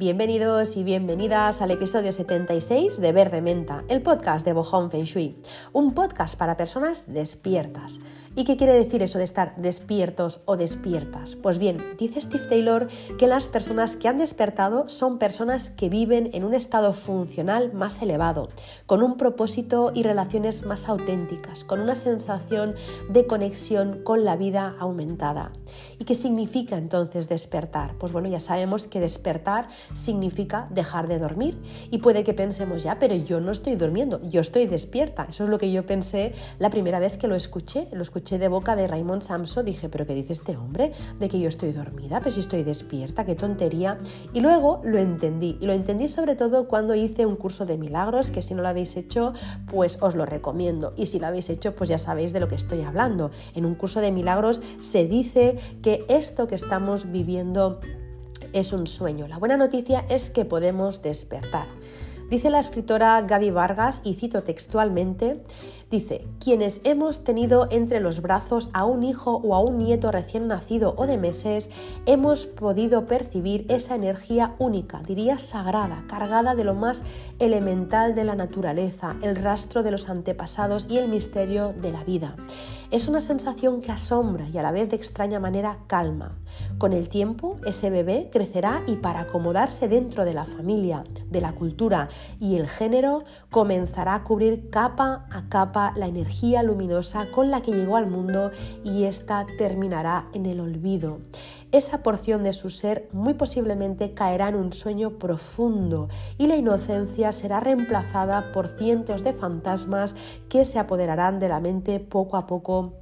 Bienvenidos y bienvenidas al episodio 76 de Verde Menta, el podcast de Bohong Feng Shui, un podcast para personas despiertas. ¿Y qué quiere decir eso de estar despiertos o despiertas? Pues bien, dice Steve Taylor que las personas que han despertado son personas que viven en un estado funcional más elevado, con un propósito y relaciones más auténticas, con una sensación de conexión con la vida aumentada. ¿Y qué significa entonces despertar? Pues bueno, ya sabemos que despertar significa dejar de dormir. Y puede que pensemos ya, pero yo no estoy durmiendo, yo estoy despierta. Eso es lo que yo pensé la primera vez que lo escuché. Lo escuché de boca de Raymond Samso, dije, pero ¿qué dice este hombre? De que yo estoy dormida, pero si estoy despierta, qué tontería. Y luego lo entendí, y lo entendí sobre todo cuando hice un curso de milagros, que si no lo habéis hecho, pues os lo recomiendo. Y si lo habéis hecho, pues ya sabéis de lo que estoy hablando. En un curso de milagros se dice que esto que estamos viviendo es un sueño. La buena noticia es que podemos despertar. Dice la escritora Gaby Vargas, y cito textualmente, dice, quienes hemos tenido entre los brazos a un hijo o a un nieto recién nacido o de meses, hemos podido percibir esa energía única, diría sagrada, cargada de lo más elemental de la naturaleza, el rastro de los antepasados y el misterio de la vida. Es una sensación que asombra y a la vez de extraña manera calma. Con el tiempo, ese bebé crecerá y para acomodarse dentro de la familia, de la cultura y el género, comenzará a cubrir capa a capa la energía luminosa con la que llegó al mundo y ésta terminará en el olvido. Esa porción de su ser muy posiblemente caerá en un sueño profundo y la inocencia será reemplazada por cientos de fantasmas que se apoderarán de la mente poco a poco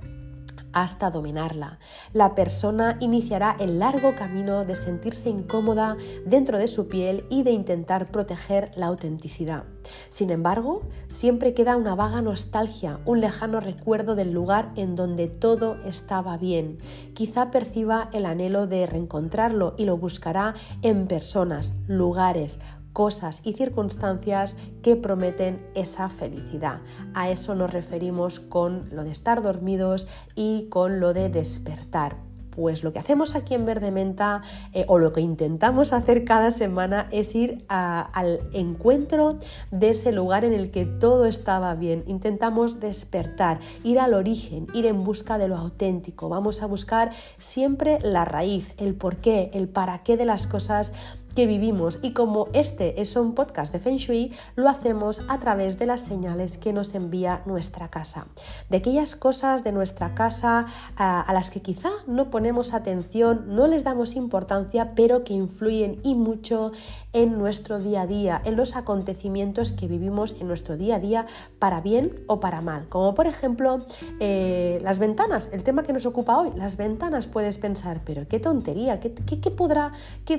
hasta dominarla. La persona iniciará el largo camino de sentirse incómoda dentro de su piel y de intentar proteger la autenticidad. Sin embargo, siempre queda una vaga nostalgia, un lejano recuerdo del lugar en donde todo estaba bien. Quizá perciba el anhelo de reencontrarlo y lo buscará en personas, lugares, cosas y circunstancias que prometen esa felicidad. A eso nos referimos con lo de estar dormidos y con lo de despertar. Pues lo que hacemos aquí en Verde Menta eh, o lo que intentamos hacer cada semana es ir al encuentro de ese lugar en el que todo estaba bien. Intentamos despertar, ir al origen, ir en busca de lo auténtico. Vamos a buscar siempre la raíz, el porqué, el para qué de las cosas que vivimos y como este es un podcast de Feng Shui, lo hacemos a través de las señales que nos envía nuestra casa, de aquellas cosas de nuestra casa a, las que quizá no ponemos atención, no les damos importancia, pero que influyen y mucho en nuestro día a día, en los acontecimientos que vivimos en nuestro día a día, para bien o para mal, como por ejemplo eh, las ventanas, el tema que nos ocupa hoy, las ventanas puedes pensar, pero qué tontería, qué, podrá, qué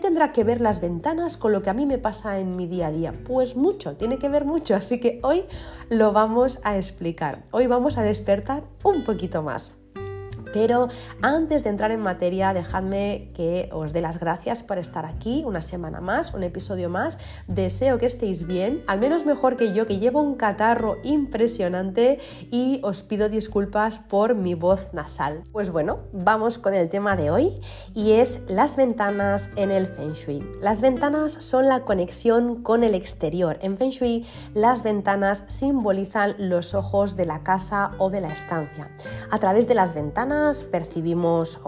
tendrá que ver las ventanas con lo que a mí me pasa en mi día a día? Pues mucho, tiene que ver mucho, así que hoy lo vamos a explicar. Hoy vamos a despertar un poquito más. Pero antes de entrar en materia, dejadme que os dé las gracias por estar aquí una semana más, un episodio más. Deseo que estéis bien, al menos mejor que yo, que llevo un catarro impresionante y os pido disculpas por mi voz nasal. Pues bueno, vamos con el tema de hoy y es las ventanas en el Feng Shui. Las ventanas son la conexión con el exterior. En Feng Shui, las ventanas simbolizan los ojos de la casa o de la estancia. A través de las ventanas, percibimos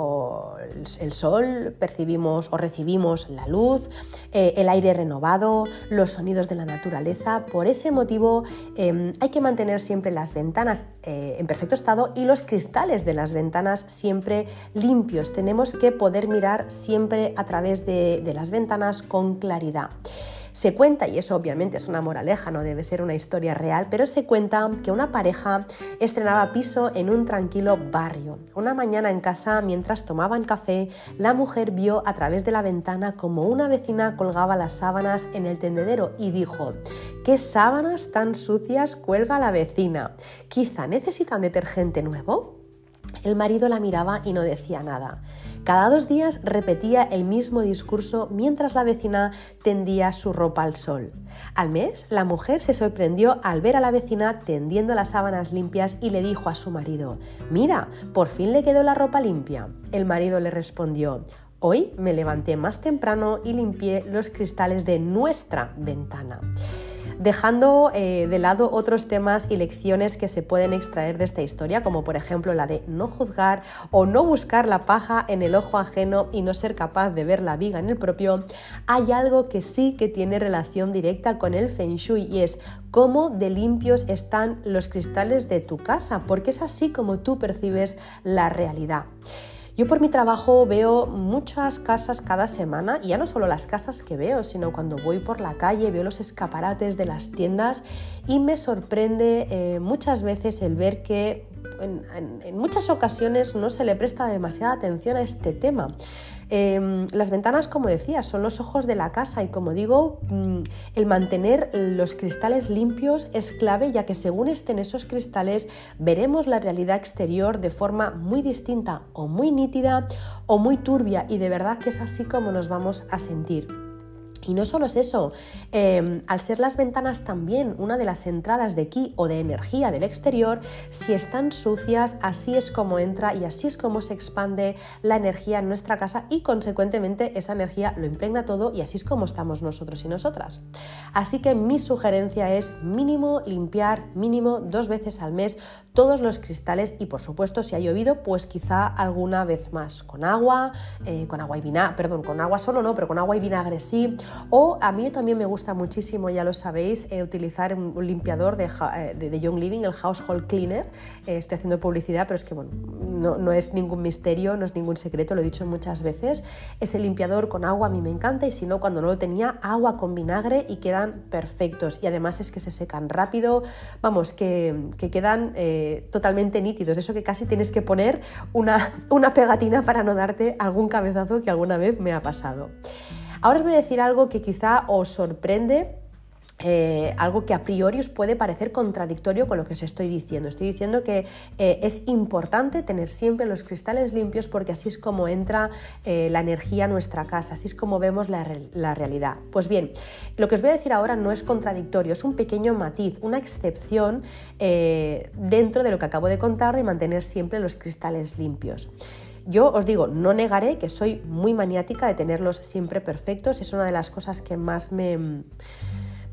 el sol, percibimos o recibimos la luz, eh, el aire renovado, los sonidos de la naturaleza. Por ese motivo em, hay que mantener siempre las ventanas eh, en perfecto estado y los cristales de las ventanas siempre limpios. Tenemos que poder mirar siempre a través de las ventanas con claridad. Se cuenta, y eso obviamente es una moraleja, no debe ser una historia real, pero se cuenta que una pareja estrenaba piso en un tranquilo barrio. Una mañana en casa, mientras tomaban café, la mujer vio a través de la ventana como una vecina colgaba las sábanas en el tendedero y dijo, ¿qué sábanas tan sucias cuelga la vecina? Quizá necesitan detergente nuevo. El marido la miraba y no decía nada. Cada dos días repetía el mismo discurso mientras la vecina tendía su ropa al sol. Al mes, la mujer se sorprendió al ver a la vecina tendiendo las sábanas limpias y le dijo a su marido, Mira, por fin le quedó la ropa limpia. El marido le respondió, Hoy me levanté más temprano y limpié los cristales de nuestra ventana dejando eh, de lado otros temas y lecciones que se pueden extraer de esta historia, como por ejemplo la de no juzgar o no buscar la paja en el ojo ajeno y no ser capaz de ver la viga en el propio, hay algo que sí que tiene relación directa con el feng shui y es cómo de limpios están los cristales de tu casa, porque es así como tú percibes la realidad. Yo por mi trabajo veo muchas casas cada semana y ya no solo las casas que veo, sino cuando voy por la calle veo los escaparates de las tiendas y me sorprende eh, muchas veces el ver que en, muchas ocasiones no se le presta demasiada atención a este tema. Em, las ventanas, como decía, son los ojos de la casa y como digo, mm, el mantener los cristales limpios es clave ya que según estén esos cristales veremos la realidad exterior de forma muy distinta o muy nítida o muy turbia y de verdad que es así como nos vamos a sentir. Y no solo es eso, em, al ser las ventanas también una de las entradas de ki o de energía del exterior, si están sucias, así es como entra y así es como se expande la energía en nuestra casa y consecuentemente esa energía lo impregna todo y así es como estamos nosotros y nosotras. Así que mi sugerencia es mínimo limpiar, mínimo dos veces al mes todos los cristales y por supuesto si ha llovido, pues quizá alguna vez más con agua, eh, con agua y vinagre, perdón, con agua solo no, pero con agua y vinagre sí o a mí también me gusta muchísimo, ya lo sabéis, eh, utilizar un limpiador de, eh, de, Young Living, el Household Cleaner. Eh, estoy haciendo publicidad, pero es que bueno, no, es ningún misterio, no es ningún secreto, lo he dicho muchas veces. Ese limpiador con agua a mí me encanta y si no, cuando no lo tenía, agua con vinagre y quedan perfectos. Y además es que se secan rápido, vamos, que, que quedan totalmente nítidos. Eso que casi tienes que poner una, una pegatina para no darte algún cabezazo que alguna vez me ha pasado. Ahora os voy a decir algo que quizá os sorprende eh, algo que a priori os puede parecer contradictorio con lo que os estoy diciendo. Estoy diciendo que eh, es importante tener siempre los cristales limpios porque así es como entra eh, la energía a nuestra casa, así es como vemos la, la, realidad. Pues bien, lo que os voy a decir ahora no es contradictorio, es un pequeño matiz, una excepción dentro de lo que acabo de contar de mantener siempre los cristales limpios. Yo os digo, no negaré que soy muy maniática de tenerlos siempre perfectos, es una de las cosas que más me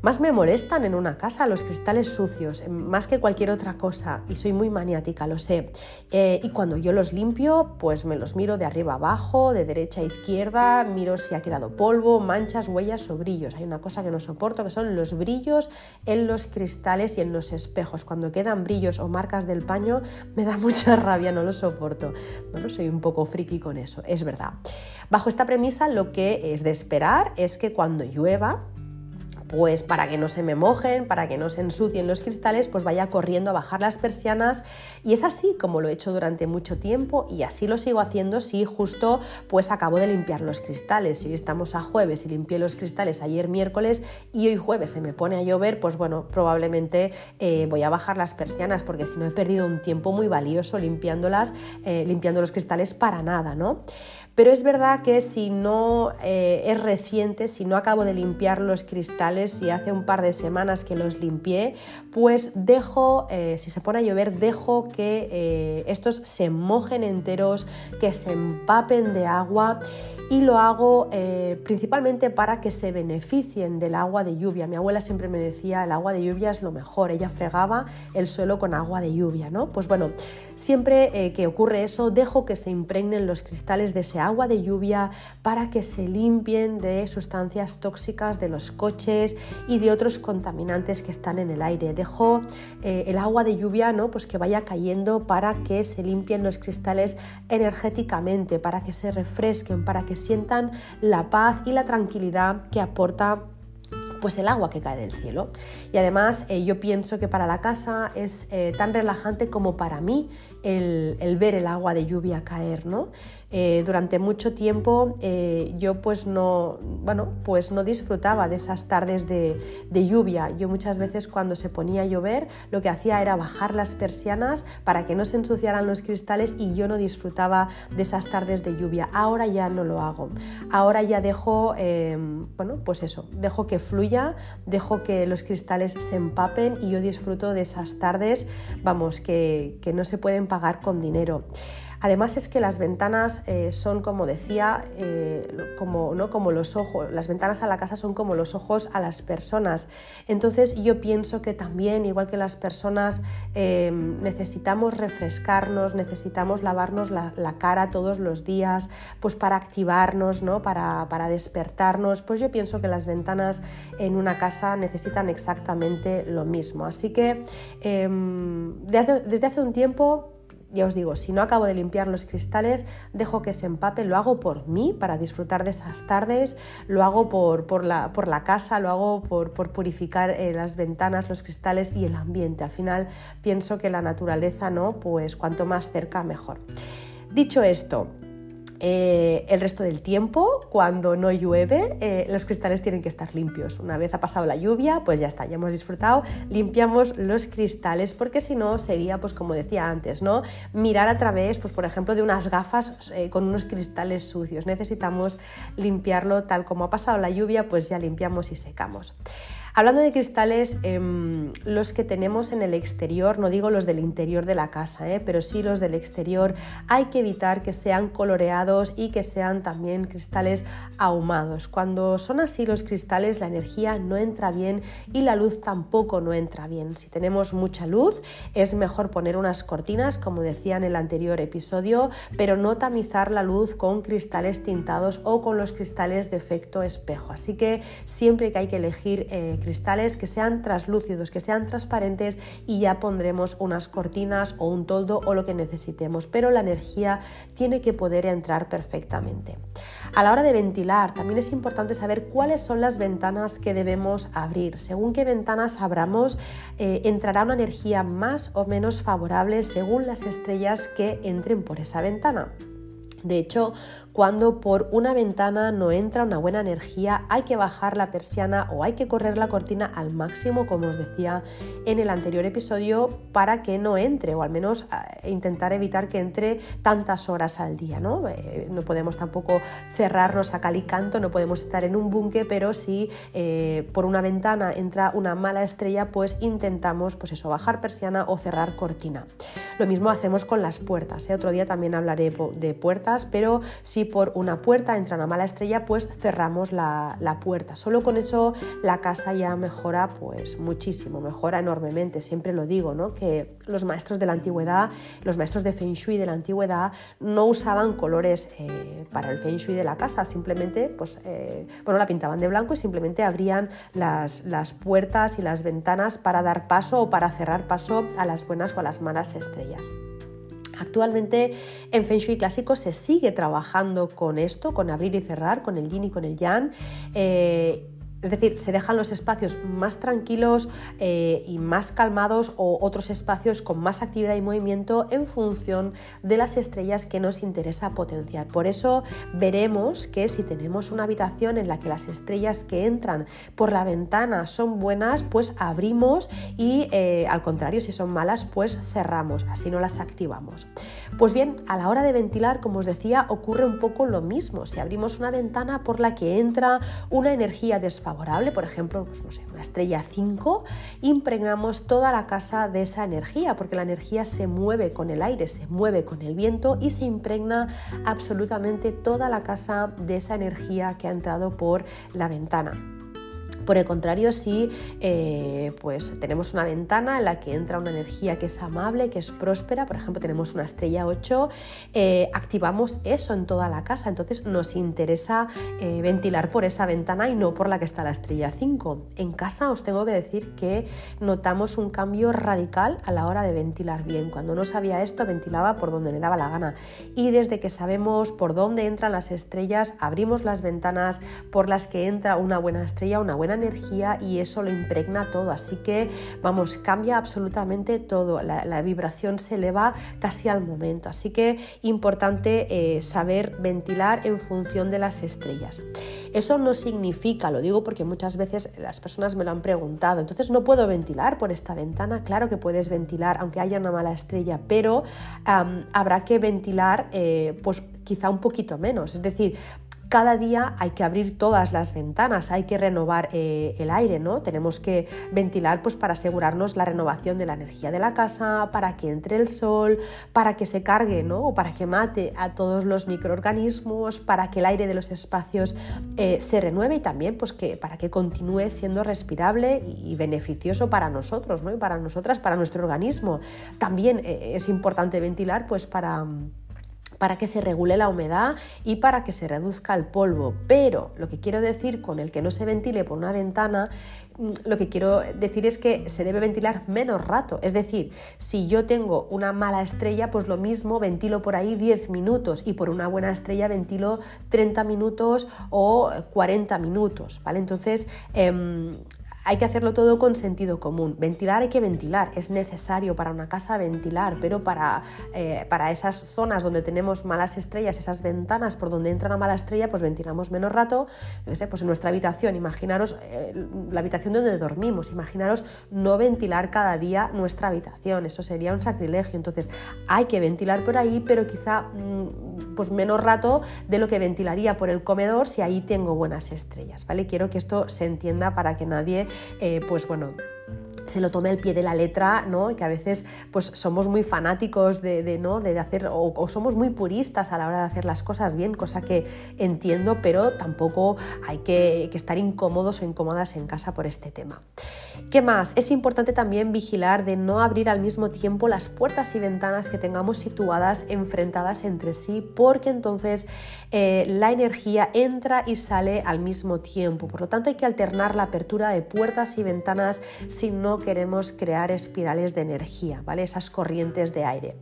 más me molestan en una casa los cristales sucios, más que cualquier otra cosa, y soy muy maniática, lo sé. Eh, y cuando yo los limpio, pues me los miro de arriba abajo, de derecha a izquierda, miro si ha quedado polvo, manchas, huellas o brillos. Hay una cosa que no soporto, que son los brillos en los cristales y en los espejos. Cuando quedan brillos o marcas del paño, me da mucha rabia, no lo soporto. Bueno, soy un poco friki con eso, es verdad. Bajo esta premisa, lo que es de esperar es que cuando llueva, pues para que no se me mojen, para que no se ensucien los cristales, pues vaya corriendo a bajar las persianas y es así como lo he hecho durante mucho tiempo y así lo sigo haciendo si justo pues acabo de limpiar los cristales. Si hoy estamos a jueves y limpié los cristales ayer miércoles y hoy jueves se me pone a llover, pues bueno, probablemente eh, voy a bajar las persianas porque si no he perdido un tiempo muy valioso limpiándolas, eh, limpiando los cristales para nada, ¿no? Pero es verdad que si no eh, es reciente, si no acabo de limpiar los cristales, si hace un par de semanas que los limpié, pues dejo, eh, si se pone a llover, dejo que eh, estos se mojen enteros, que se empapen de agua y lo hago principalmente para que se beneficien del agua de lluvia. Mi abuela siempre me decía, el agua de lluvia es lo mejor, ella fregaba el suelo con agua de lluvia, ¿no? Pues bueno, siempre que ocurre eso, dejo que se impregnen los cristales de ese agua de lluvia para que se limpien de sustancias tóxicas de los coches y de otros contaminantes que están en el aire. Dejo eh, el agua de lluvia ¿no? pues que vaya cayendo para que se limpien los cristales energéticamente, para que se refresquen, para que sientan la paz y la tranquilidad que aporta pues el agua que cae del cielo. Y además eh, yo pienso que para la casa es eh, tan relajante como para mí el, ver el agua de lluvia caer, ¿no? Eh, durante mucho tiempo yo pues no, bueno, pues no disfrutaba de esas tardes de, lluvia. Yo muchas veces cuando se ponía a llover lo que hacía era bajar las persianas para que no se ensuciaran los cristales y yo no disfrutaba de esas tardes de lluvia. Ahora ya no lo hago. Ahora ya dejo, bueno, pues eso, dejo que fluya, dejo que los cristales se empapen y yo disfruto de esas tardes, vamos, que, que no se pueden pagar con dinero. Además es que las ventanas eh, son, como decía, eh, como, ¿no? como los ojos, las ventanas a la casa son como los ojos a las personas. Entonces yo pienso que también, igual que las personas, em, necesitamos refrescarnos, necesitamos lavarnos la, cara todos los días, pues para activarnos, ¿no? para, para despertarnos, pues yo pienso que las ventanas en una casa necesitan exactamente lo mismo. Así que em, desde, desde hace un tiempo ya os digo, si no acabo de limpiar los cristales, dejo que se empape, lo hago por mí, para disfrutar de esas tardes, lo hago por, por, la, por la, casa, lo hago por, por purificar eh, las ventanas, los cristales y el ambiente. Al final pienso que la naturaleza, ¿no? Pues cuanto más cerca, mejor. Dicho esto, eh, el resto del tiempo, cuando no llueve, eh, los cristales tienen que estar limpios. Una vez ha pasado la lluvia, pues ya está, ya hemos disfrutado, limpiamos los cristales, porque si no sería, pues como decía antes, ¿no? Mirar a través, pues por ejemplo, de unas gafas eh, con unos cristales sucios. Necesitamos limpiarlo tal como ha pasado la lluvia, pues ya limpiamos y secamos. Hablando de cristales, em, los que tenemos en el exterior, no digo los del interior de la casa, eh, pero sí los del exterior, hay que evitar que sean coloreados y que sean también cristales ahumados. Cuando son así los cristales, la energía no entra bien y la luz tampoco no entra bien. Si tenemos mucha luz, es mejor poner unas cortinas, como decía en el anterior episodio, pero no tamizar la luz con cristales tintados o con los cristales de efecto espejo. Así que siempre que hay que elegir eh, cristales que sean translúcidos, que sean transparentes y ya pondremos unas cortinas o un toldo o lo que necesitemos, pero la energía tiene que poder entrar perfectamente. A la hora de ventilar, también es importante saber cuáles son las ventanas que debemos abrir. Según qué ventanas abramos, eh, entrará una energía más o menos favorable según las estrellas que entren por esa ventana. De hecho, cuando por una ventana no entra una buena energía, hay que bajar la persiana o hay que correr la cortina al máximo, como os decía en el anterior episodio, para que no entre, o al menos eh, intentar evitar que entre tantas horas al día. No, eh, no podemos tampoco cerrarnos a cal y canto, no podemos estar en un búnker, pero si eh, por una ventana entra una mala estrella, pues intentamos pues eso, bajar persiana o cerrar cortina. Lo mismo hacemos con las puertas. Otro día también hablaré de puertas pero si por una puerta entra una mala estrella, pues cerramos la, puerta. Solo con eso la casa ya mejora pues muchísimo, mejora enormemente. Siempre lo digo, ¿no? Que los maestros de la antigüedad, los maestros de Feng Shui de la antigüedad no usaban colores eh, para el Feng Shui de la casa, simplemente pues, eh, bueno, la pintaban de blanco y simplemente abrían las, las puertas y las ventanas para dar paso o para cerrar paso a las buenas o a las malas estrellas. Actualmente en Feng Shui clásico se sigue trabajando con esto, con abrir y cerrar, con el yin y con el yang. Eh, es decir, se dejan los espacios más tranquilos eh, y más calmados o otros espacios con más actividad y movimiento en función de las estrellas que nos interesa potenciar. Por eso veremos que si tenemos una habitación en la que las estrellas que entran por la ventana son buenas, pues abrimos y eh, al contrario, si son malas, pues cerramos, así no las activamos. Pues bien, a la hora de ventilar, como os decía, ocurre un poco lo mismo. Si abrimos una ventana por la que entra una energía desfavorable, por ejemplo, pues no sé, una estrella 5, impregnamos toda la casa de esa energía, porque la energía se mueve con el aire, se mueve con el viento y se impregna absolutamente toda la casa de esa energía que ha entrado por la ventana. Por el contrario, si eh, pues tenemos una ventana en la que entra una energía que es amable, que es próspera, por ejemplo, tenemos una estrella 8, eh, activamos eso en toda la casa. Entonces nos interesa eh, ventilar por esa ventana y no por la que está la estrella 5. En casa os tengo que decir que notamos un cambio radical a la hora de ventilar bien. Cuando no sabía esto, ventilaba por donde me daba la gana. Y desde que sabemos por dónde entran las estrellas, abrimos las ventanas por las que entra una buena estrella, una buena energía y eso lo impregna todo. Así que, vamos, cambia absolutamente todo. La, vibración se eleva casi al momento. Así que importante eh, saber ventilar en función de las estrellas. Eso no significa, lo digo porque muchas veces las personas me lo han preguntado, entonces no puedo ventilar por esta ventana. Claro que puedes ventilar aunque haya una mala estrella, pero habrá que ventilar eh, pues quizá un poquito menos. Es decir, cada día hay que abrir todas las ventanas, hay que renovar eh, el aire, ¿no? Tenemos que ventilar pues para asegurarnos la renovación de la energía de la casa, para que entre el sol, para que se cargue, ¿no? O para que mate a todos los microorganismos, para que el aire de los espacios eh, se renueve y también pues que para que continúe siendo respirable y, beneficioso para nosotros, ¿no? Y para nosotras, para nuestro organismo. También eh, es importante ventilar pues para para que se regule la humedad y para que se reduzca el polvo. Pero lo que quiero decir con el que no se ventile por una ventana, mm, lo que quiero decir es que se debe ventilar menos rato. Es decir, si yo tengo una mala estrella, pues lo mismo ventilo por ahí 10 minutos y por una buena estrella ventilo 30 minutos o 40 minutos. ¿vale? Entonces, em, hay que hacerlo todo con sentido común. Ventilar hay que ventilar, es necesario para una casa ventilar, pero para, eh, para esas zonas donde tenemos malas estrellas, esas ventanas por donde entra una mala estrella, pues ventilamos menos rato. No sé, pues en nuestra habitación, imaginaros eh, la habitación donde dormimos, imaginaros no ventilar cada día nuestra habitación, eso sería un sacrilegio. Entonces hay que ventilar por ahí, pero quizá mm, pues menos rato de lo que ventilaría por el comedor si ahí tengo buenas estrellas, ¿vale? Quiero que esto se entienda para que nadie eh, pues bueno, se lo tome al pie de la letra, ¿no? que a veces pues, somos muy fanáticos de, ¿no? de hacer, o, somos muy puristas a la hora de hacer las cosas bien, cosa que entiendo, pero tampoco hay que, estar incómodos o incómodas en casa por este tema. ¿Qué más? Es importante también vigilar de no abrir al mismo tiempo las puertas y ventanas que tengamos situadas enfrentadas entre sí, porque entonces eh, la energía entra y sale al mismo tiempo. Por lo tanto, hay que alternar la apertura de puertas y ventanas si no queremos crear espirales de energía, ¿vale? Esas corrientes de aire.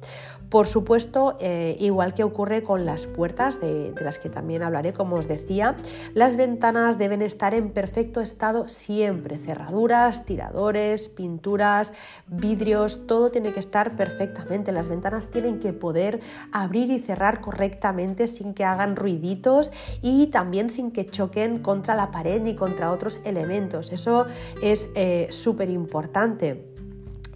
Por supuesto, eh, igual que ocurre con las puertas, de, las que también hablaré, como os decía, las ventanas deben estar en perfecto estado siempre. Cerraduras, tiradores, pinturas, vidrios, todo tiene que estar perfectamente. Las ventanas tienen que poder abrir y cerrar correctamente sin que hagan ruiditos y también sin que choquen contra la pared ni contra otros elementos. Eso es eh, súper importante.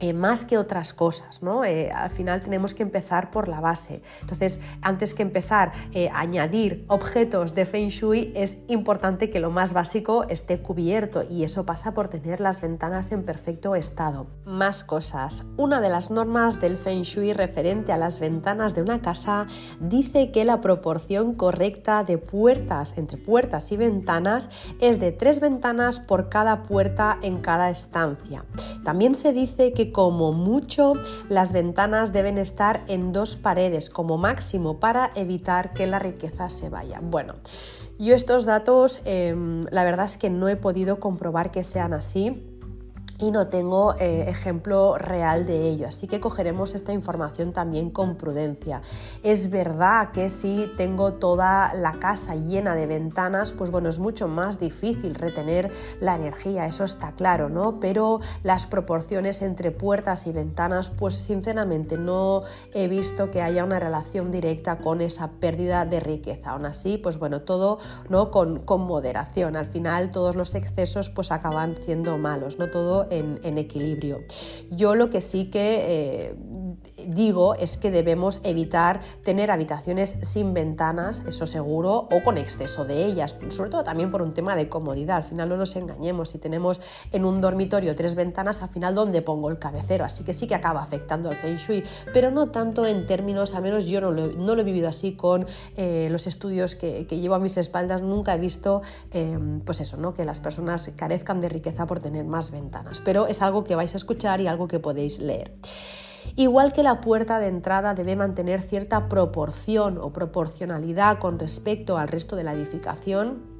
Eh, más que otras cosas, ¿no? Eh, al final tenemos que empezar por la base. Entonces, antes que empezar eh, a añadir objetos de Feng Shui, es importante que lo más básico esté cubierto y eso pasa por tener las ventanas en perfecto estado. Más cosas. Una de las normas del Feng Shui referente a las ventanas de una casa dice que la proporción correcta de puertas entre puertas y ventanas es de tres ventanas por cada puerta en cada estancia. También se dice que como mucho las ventanas deben estar en dos paredes como máximo para evitar que la riqueza se vaya. Bueno, yo estos datos em, la verdad es que no he podido comprobar que sean así y no tengo eh, ejemplo real de ello, así que cogeremos esta información también con prudencia. Es verdad que si tengo toda la casa llena de ventanas, pues bueno, es mucho más difícil retener la energía, eso está claro, ¿no? Pero las proporciones entre puertas y ventanas, pues sinceramente no he visto que haya una relación directa con esa pérdida de riqueza. Aún así, pues bueno, todo ¿no? con, con moderación. Al final todos los excesos pues acaban siendo malos, ¿no? Todo en, equilibrio. Yo lo que sí que eh, digo es que debemos evitar tener habitaciones sin ventanas, eso seguro, o con exceso de ellas, sobre todo también por un tema de comodidad. Al final no nos engañemos, si tenemos en un dormitorio tres ventanas, al final ¿dónde pongo el cabecero? Así que sí que acaba afectando al feng shui, pero no tanto en términos, al menos yo no lo, he vivido así con eh, los estudios que, llevo a mis espaldas, nunca he visto eh, pues eso, ¿no? que las personas carezcan de riqueza por tener más ventanas, pero es algo que vais a escuchar y algo que podéis leer. Igual que la puerta de entrada debe mantener cierta proporción o proporcionalidad con respecto al resto de la edificación,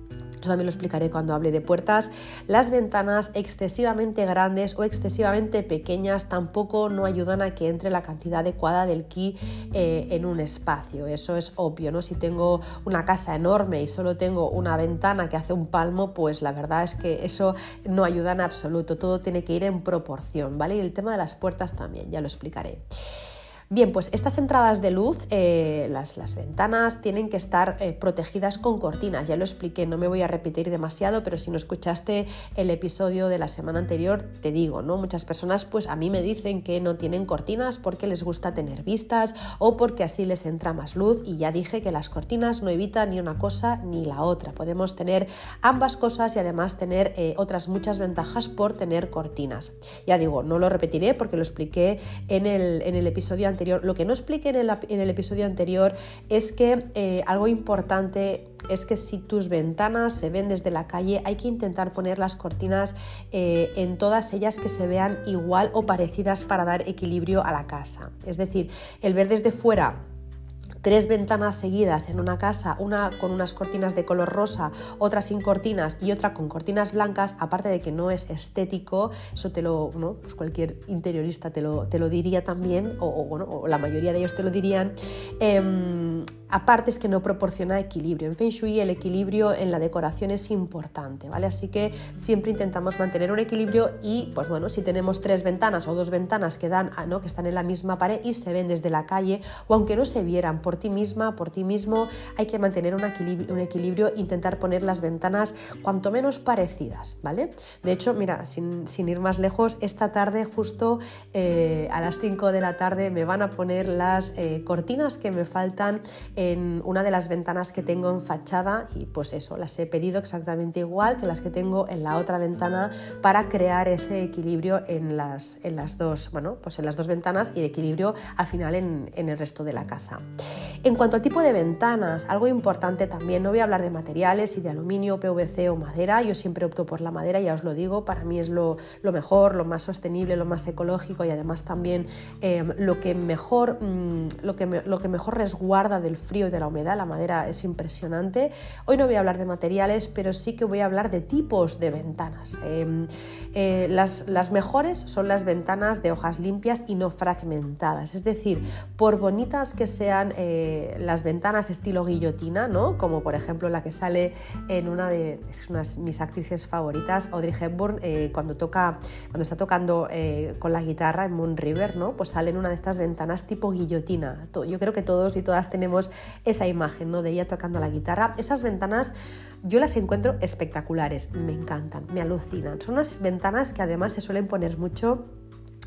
eso también lo explicaré cuando hable de puertas. Las ventanas excesivamente grandes o excesivamente pequeñas tampoco no ayudan a que entre la cantidad adecuada del ki eh, en un espacio. Eso es obvio, ¿no? Si tengo una casa enorme y solo tengo una ventana que hace un palmo, pues la verdad es que eso no ayuda en absoluto. Todo tiene que ir en proporción, ¿vale? Y el tema de las puertas también, ya lo explicaré. Bien, pues estas entradas de luz, eh, las, las, ventanas tienen que estar eh, protegidas con cortinas. Ya lo expliqué, no me voy a repetir demasiado, pero si no escuchaste el episodio de la semana anterior, te digo, ¿no? Muchas personas pues a mí me dicen que no tienen cortinas porque les gusta tener vistas o porque así les entra más luz y ya dije que las cortinas no evitan ni una cosa ni la otra. Podemos tener ambas cosas y además tener eh, otras muchas ventajas por tener cortinas. Ya digo, no lo repetiré porque lo expliqué en el, en el episodio anterior lo que no expliqué en el, episodio anterior es que eh, algo importante es que si tus ventanas se ven desde la calle, hay que intentar poner las cortinas eh, en todas ellas que se vean igual o parecidas para dar equilibrio a la casa. Es decir, el ver desde fuera tres ventanas seguidas en una casa, una con unas cortinas de color rosa, otra sin cortinas y otra con cortinas blancas, aparte de que no es estético, eso te lo, ¿no? Pues cualquier interiorista te lo, te lo diría también, o, la mayoría de ellos te lo dirían, em, aparte es que no proporciona equilibrio. En Feng Shui el equilibrio en la decoración es importante, ¿vale? Así que siempre intentamos mantener un equilibrio y, pues bueno, si tenemos tres ventanas o dos ventanas que dan, ¿no? que están en la misma pared y se ven desde la calle, o aunque no se vieran por ti misma, por ti mismo, hay que mantener un equilibrio, un intentar poner las ventanas cuanto menos parecidas, ¿vale? De hecho, mira, sin, ir más lejos, esta tarde, justo eh, a las 5 de la tarde, me van a poner las eh, cortinas que me faltan en una de las ventanas que tengo en fachada y pues eso, las he pedido exactamente igual que las que tengo en la otra ventana para crear ese equilibrio en las, en las dos, bueno, pues en las dos ventanas y el equilibrio al final en el resto de la casa. En cuanto al tipo de ventanas, algo importante también, no voy a hablar de materiales y de aluminio, PVC o madera, yo siempre opto por la madera, ya os lo digo, para mí es lo, mejor, lo más sostenible, lo más ecológico y además también em, lo, que mejor, mm, lo, que lo que mejor resguarda del frío y de la humedad, la madera es impresionante. Hoy no voy a hablar de materiales, pero sí que voy a hablar de tipos de ventanas. Em, eh, las, mejores son las ventanas de hojas limpias y no fragmentadas, es decir, por bonitas que sean eh, las ventanas estilo guillotina, ¿no? como por ejemplo la que sale en una de mis actrices favoritas, Audrey Hepburn, eh, cuando, toca, cuando está tocando eh, con la guitarra en Moon River, ¿no? pues sale en una de estas ventanas tipo guillotina. Yo creo que todos y todas tenemos esa imagen ¿no? de ella tocando la guitarra. Esas ventanas yo las encuentro espectaculares, me encantan, me alucinan. Son unas ventanas que además se suelen poner mucho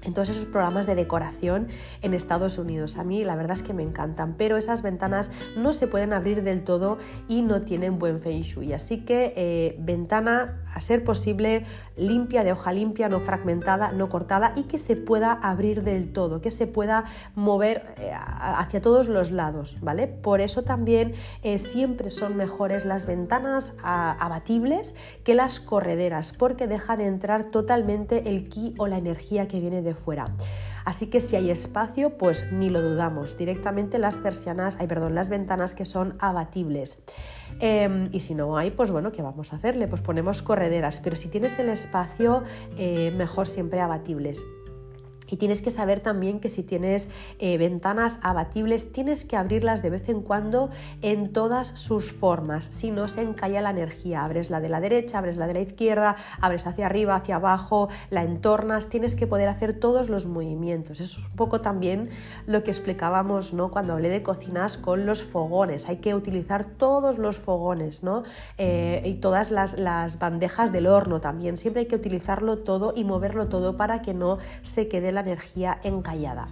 en todos esos programas de decoración en Estados Unidos. A mí la verdad es que me encantan, pero esas ventanas no se pueden abrir del todo y no tienen buen feng shui. Así que eh, ventana a ser posible limpia, de hoja limpia, no fragmentada, no cortada y que se pueda abrir del todo, que se pueda mover eh, hacia todos los lados, ¿vale? Por eso también eh, siempre son mejores las ventanas abatibles que las correderas, porque dejan entrar totalmente el ki o la energía que viene de fuera. Así que si hay espacio, pues ni lo dudamos, directamente las persianas, hay perdón, las ventanas que son abatibles. Em, y si no hay, pues bueno, ¿qué vamos a hacerle? Pues ponemos correderas, pero si tienes el espacio, eh, mejor siempre abatibles. Y tienes que saber también que si tienes eh, ventanas abatibles, tienes que abrirlas de vez en cuando en todas sus formas, si no se encalla la energía. Abres la de la derecha, abres la de la izquierda, abres hacia arriba, hacia abajo, la entornas, tienes que poder hacer todos los movimientos. Eso es un poco también lo que explicábamos ¿no? cuando hablé de cocinas con los fogones. Hay que utilizar todos los fogones ¿no? Eh, y todas las, las bandejas del horno también. Siempre hay que utilizarlo todo y moverlo todo para que no se quede la energía encallada.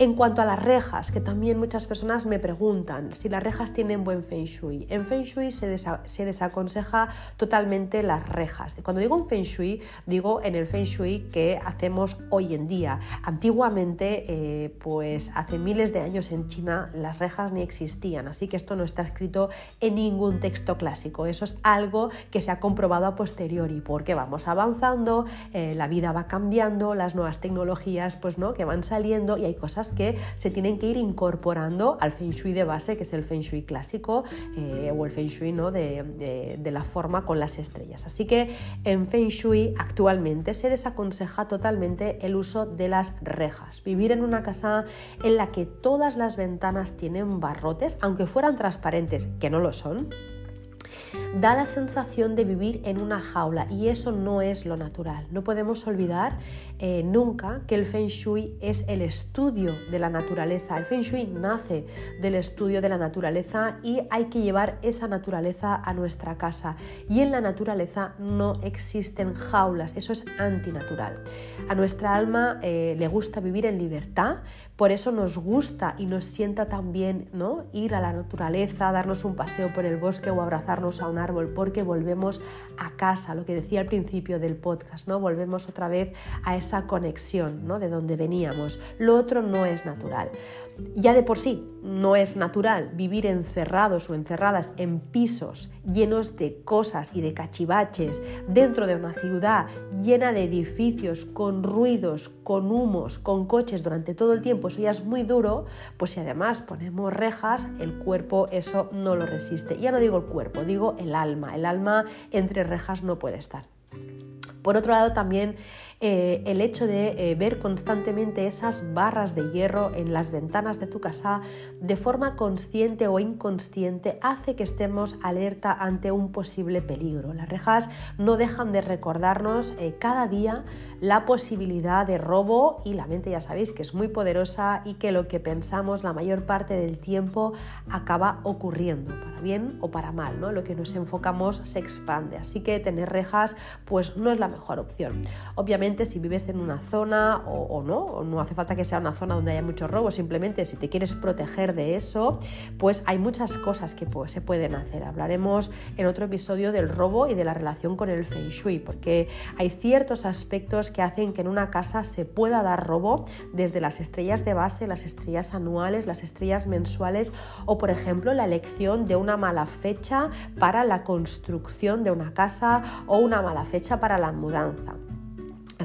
En cuanto a las rejas, que también muchas personas me preguntan si las rejas tienen buen feng shui. En feng shui se, desaconseja totalmente las rejas. Cuando digo un feng shui, digo en el feng shui que hacemos hoy en día. Antiguamente, eh, pues hace miles de años en China, las rejas ni existían, así que esto no está escrito en ningún texto clásico. Eso es algo que se ha comprobado a posteriori, porque vamos avanzando, eh, la vida va cambiando, las nuevas tecnologías pues no, que van saliendo y hay cosas que se tienen que ir incorporando al feng shui de base, que es el feng shui clásico eh, o el feng shui ¿no? de, de la forma con las estrellas. Así que en feng shui actualmente se desaconseja totalmente el uso de las rejas. Vivir en una casa en la que todas las ventanas tienen barrotes, aunque fueran transparentes, que no lo son, da la sensación de vivir en una jaula y eso no es lo natural. No podemos olvidar eh, nunca que el Feng Shui es el estudio de la naturaleza. El Feng Shui nace del estudio de la naturaleza y hay que llevar esa naturaleza a nuestra casa. Y en la naturaleza no existen jaulas, eso es antinatural. A nuestra alma eh, le gusta vivir en libertad, por eso nos gusta y nos sienta también ¿no? ir a la naturaleza, darnos un paseo por el bosque o abrazarnos a un árbol, porque volvemos a casa, lo que decía al principio del podcast, ¿no? volvemos otra vez a esa conexión ¿no? de donde veníamos. Lo otro no es natural. Ya de por sí no es natural vivir encerrados o encerradas en pisos llenos de cosas y de cachivaches dentro de una ciudad llena de edificios, con ruidos, con humos, con coches durante todo el tiempo, eso ya es muy duro, pues si además ponemos rejas, el cuerpo eso no lo resiste. Ya no digo el cuerpo, digo el alma. El alma entre rejas no puede estar. Por otro lado, también eh, el hecho de eh, ver constantemente esas barras de hierro en las ventanas de tu casa de forma consciente o inconsciente hace que estemos alerta ante un posible peligro. Las rejas no dejan de recordarnos eh, cada día la posibilidad de robo y la mente ya sabéis que es muy poderosa y que lo que pensamos la mayor parte del tiempo acaba ocurriendo, para bien o para mal, ¿no? Lo que nos enfocamos se expande, así que tener rejas pues no es la mejor opción. Obviamente si vives en una zona o, no, no hace falta que sea una zona donde haya mucho robo, simplemente si te quieres proteger de eso, pues hay muchas cosas que pues, se pueden hacer. Hablaremos en otro episodio del robo y de la relación con el feng shui, porque hay ciertos aspectos que hacen que en una casa se pueda dar robo desde las estrellas de base, las estrellas anuales, las estrellas mensuales o por ejemplo la elección de una mala fecha para la construcción de una casa o una mala fecha para la mudanza.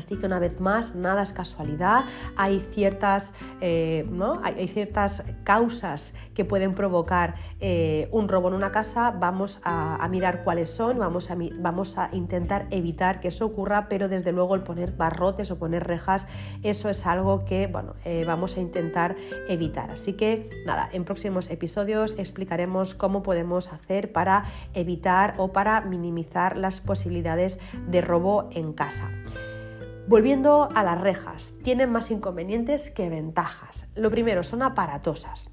Así que una vez más, nada es casualidad, hay ciertas, eh, ¿no? hay, ciertas causas que pueden provocar eh, un robo en una casa, vamos a, mirar cuáles son, vamos a, vamos a intentar evitar que eso ocurra, pero desde luego el poner barrotes o poner rejas, eso es algo que bueno, eh, vamos a intentar evitar. Así que nada, en próximos episodios explicaremos cómo podemos hacer para evitar o para minimizar las posibilidades de robo en casa. Volviendo a las rejas, tienen más inconvenientes que ventajas. Lo primero, son aparatosas.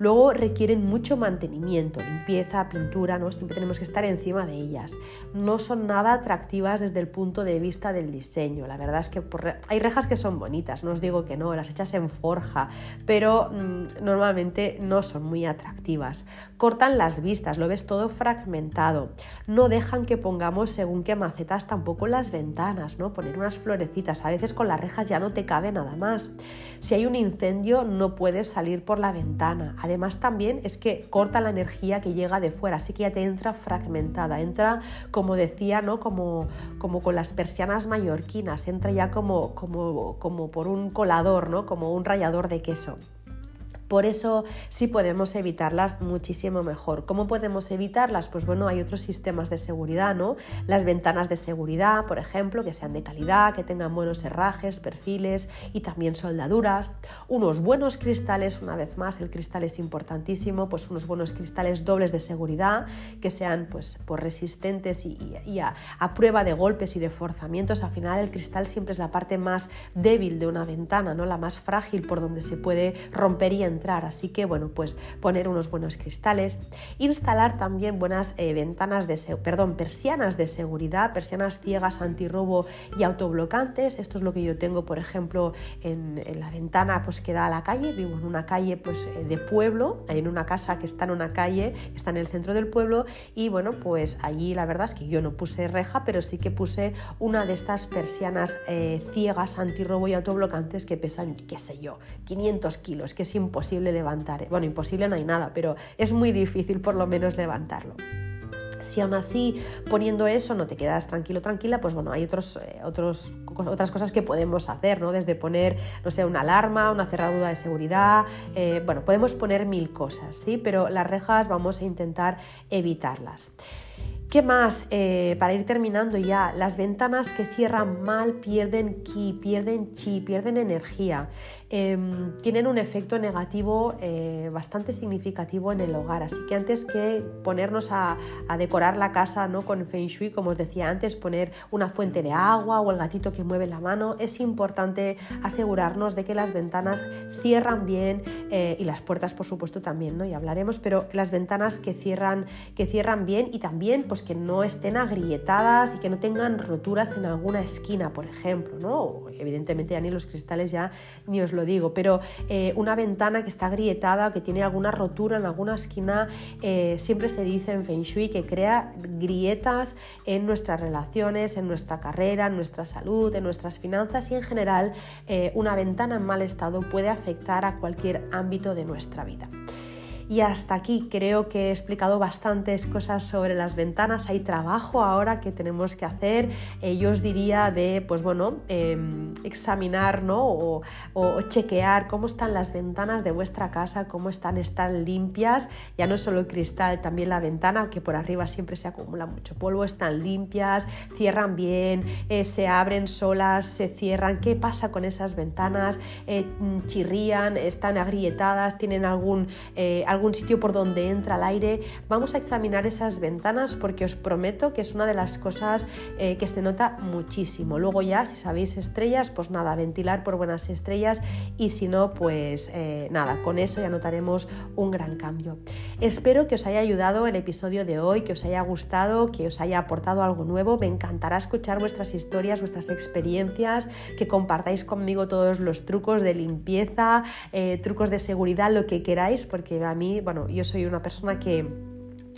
Luego requieren mucho mantenimiento, limpieza, pintura. Siempre tenemos que estar encima de ellas. No son nada atractivas desde el punto de vista del diseño. La verdad es que hay rejas que son bonitas, no os digo que no, las hechas en forja, pero mm, normalmente no son muy atractivas. Cortan las vistas, lo ves todo fragmentado. No dejan que pongamos según qué macetas tampoco las ventanas, ¿no? Poner unas florecitas. A veces con las rejas ya no te cabe nada más. Si hay un incendio no puedes salir por la ventana. Además también es que corta la energía que llega de fuera, así que ya te entra fragmentada, entra como decía, ¿no? como, como con las persianas mallorquinas, entra ya como, como, como por un colador, ¿no? como un rallador de queso. Por eso sí podemos evitarlas muchísimo mejor. ¿Cómo podemos evitarlas? Pues bueno, hay otros sistemas de seguridad, ¿no? Las ventanas de seguridad, por ejemplo, que sean de calidad, que tengan buenos herrajes, perfiles y también soldaduras. Unos buenos cristales, una vez más, el cristal es importantísimo, pues unos buenos cristales dobles de seguridad, que sean pues, pues resistentes y, a, prueba de golpes y de forzamientos. Al final el cristal siempre es la parte más débil de una ventana, ¿no? La más frágil por donde se puede romper y entrar Así que, bueno, pues poner unos buenos cristales, instalar también buenas eh, ventanas de, perdón, persianas de seguridad, persianas ciegas, antirrobo y autoblocantes. Esto es lo que yo tengo, por ejemplo, en, la ventana pues que da a la calle. Vivo en una calle pues eh, de pueblo, en una casa que está en una calle, está en el centro del pueblo y bueno, pues allí la verdad es que yo no puse reja, pero sí que puse una de estas persianas eh, ciegas, antirrobo y autoblocantes que pesan, qué sé yo, 500 kilos, que es imposible levantar. Bueno, imposible no hay nada, pero es muy difícil por lo menos levantarlo. Si aún así poniendo eso no te quedas tranquilo, tranquila, pues bueno, hay otros, eh, otros, otras cosas que podemos hacer, ¿no? Desde poner, no sé, una alarma, una cerradura de seguridad, eh, bueno, podemos poner mil cosas, ¿sí? Pero las rejas vamos a intentar evitarlas. ¿Qué más? Eh, para ir terminando ya, las ventanas que cierran mal pierden ki, pierden chi, pierden energía. em, tienen un efecto negativo eh, bastante significativo en el hogar. Así que antes que ponernos a, decorar la casa ¿no? con Feng Shui, como os decía antes, poner una fuente de agua o el gatito que mueve la mano, es importante asegurarnos de que las ventanas cierran bien eh, y las puertas, por supuesto, también, ¿no? Y hablaremos, pero las ventanas que cierran, que cierran bien y también pues que no estén agrietadas y que no tengan roturas en alguna esquina, por ejemplo, ¿no? Evidentemente ya ni los cristales ya ni os lo digo, pero eh, una ventana que está agrietada, que tiene alguna rotura en alguna esquina, eh, siempre se dice en Feng Shui que crea grietas en nuestras relaciones, en nuestra carrera, en nuestra salud, en nuestras finanzas y en general eh, una ventana en mal estado puede afectar a cualquier ámbito de nuestra vida. Y hasta aquí creo que he explicado bastantes cosas sobre las ventanas. Hay trabajo ahora que tenemos que hacer. Eh, yo os diría de, pues bueno, em, examinar ¿no? o, chequear cómo están las ventanas de vuestra casa, cómo están, están limpias. Ya no solo el cristal, también la ventana, que por arriba siempre se acumula mucho polvo, están limpias, cierran bien, eh, se abren solas, se cierran. ¿Qué pasa con esas ventanas? Eh, chirrían, están agrietadas, tienen algún, algún algún sitio por donde entra el aire. Vamos a examinar esas ventanas porque os prometo que es una de las cosas eh, que se nota muchísimo. Luego ya, si sabéis estrellas, pues nada, ventilar por buenas estrellas y si no, pues eh, nada, con eso ya notaremos un gran cambio. Espero que os haya ayudado el episodio de hoy, que os haya gustado, que os haya aportado algo nuevo. Me encantará escuchar vuestras historias, vuestras experiencias, que compartáis conmigo todos los trucos de limpieza, eh, trucos de seguridad, lo que queráis, porque a mí bueno, yo soy una persona que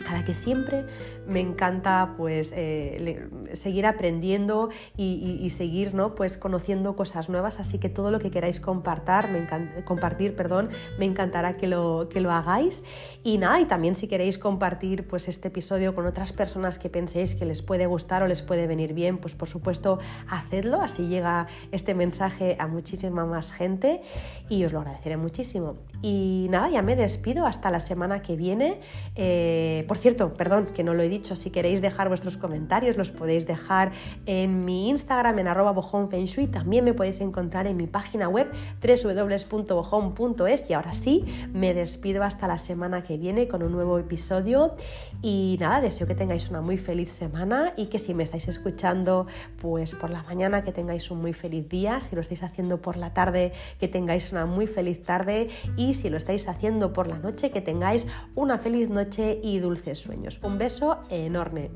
a la que siempre me encanta pues eh, seguir aprendiendo y, seguir ¿no? pues conociendo cosas nuevas. Así que todo lo que queráis compartir me compartir perdón me encantará que lo, que lo hagáis. Y nada y también si queréis compartir pues este episodio con otras personas que penséis que les puede gustar o les puede venir bien pues por supuesto hacedlo. Así llega este mensaje a muchísima más gente y os lo agradeceré muchísimo. Y nada ya me despido. Hasta la semana que viene. Eh, por cierto, perdón, que no lo he dicho, si queréis dejar vuestros comentarios, los podéis dejar en mi Instagram, en arroba bojonfenshui, también me podéis encontrar en mi página web www.bojon.es y ahora sí, me despido hasta la semana que viene con un nuevo episodio. Y nada, deseo que tengáis una muy feliz semana y que si me estáis escuchando pues por la mañana que tengáis un muy feliz día, si lo estáis haciendo por la tarde que tengáis una muy feliz tarde. Y si lo estáis haciendo por la noche que tengáis una feliz noche y dulce sueños. Un beso enorme.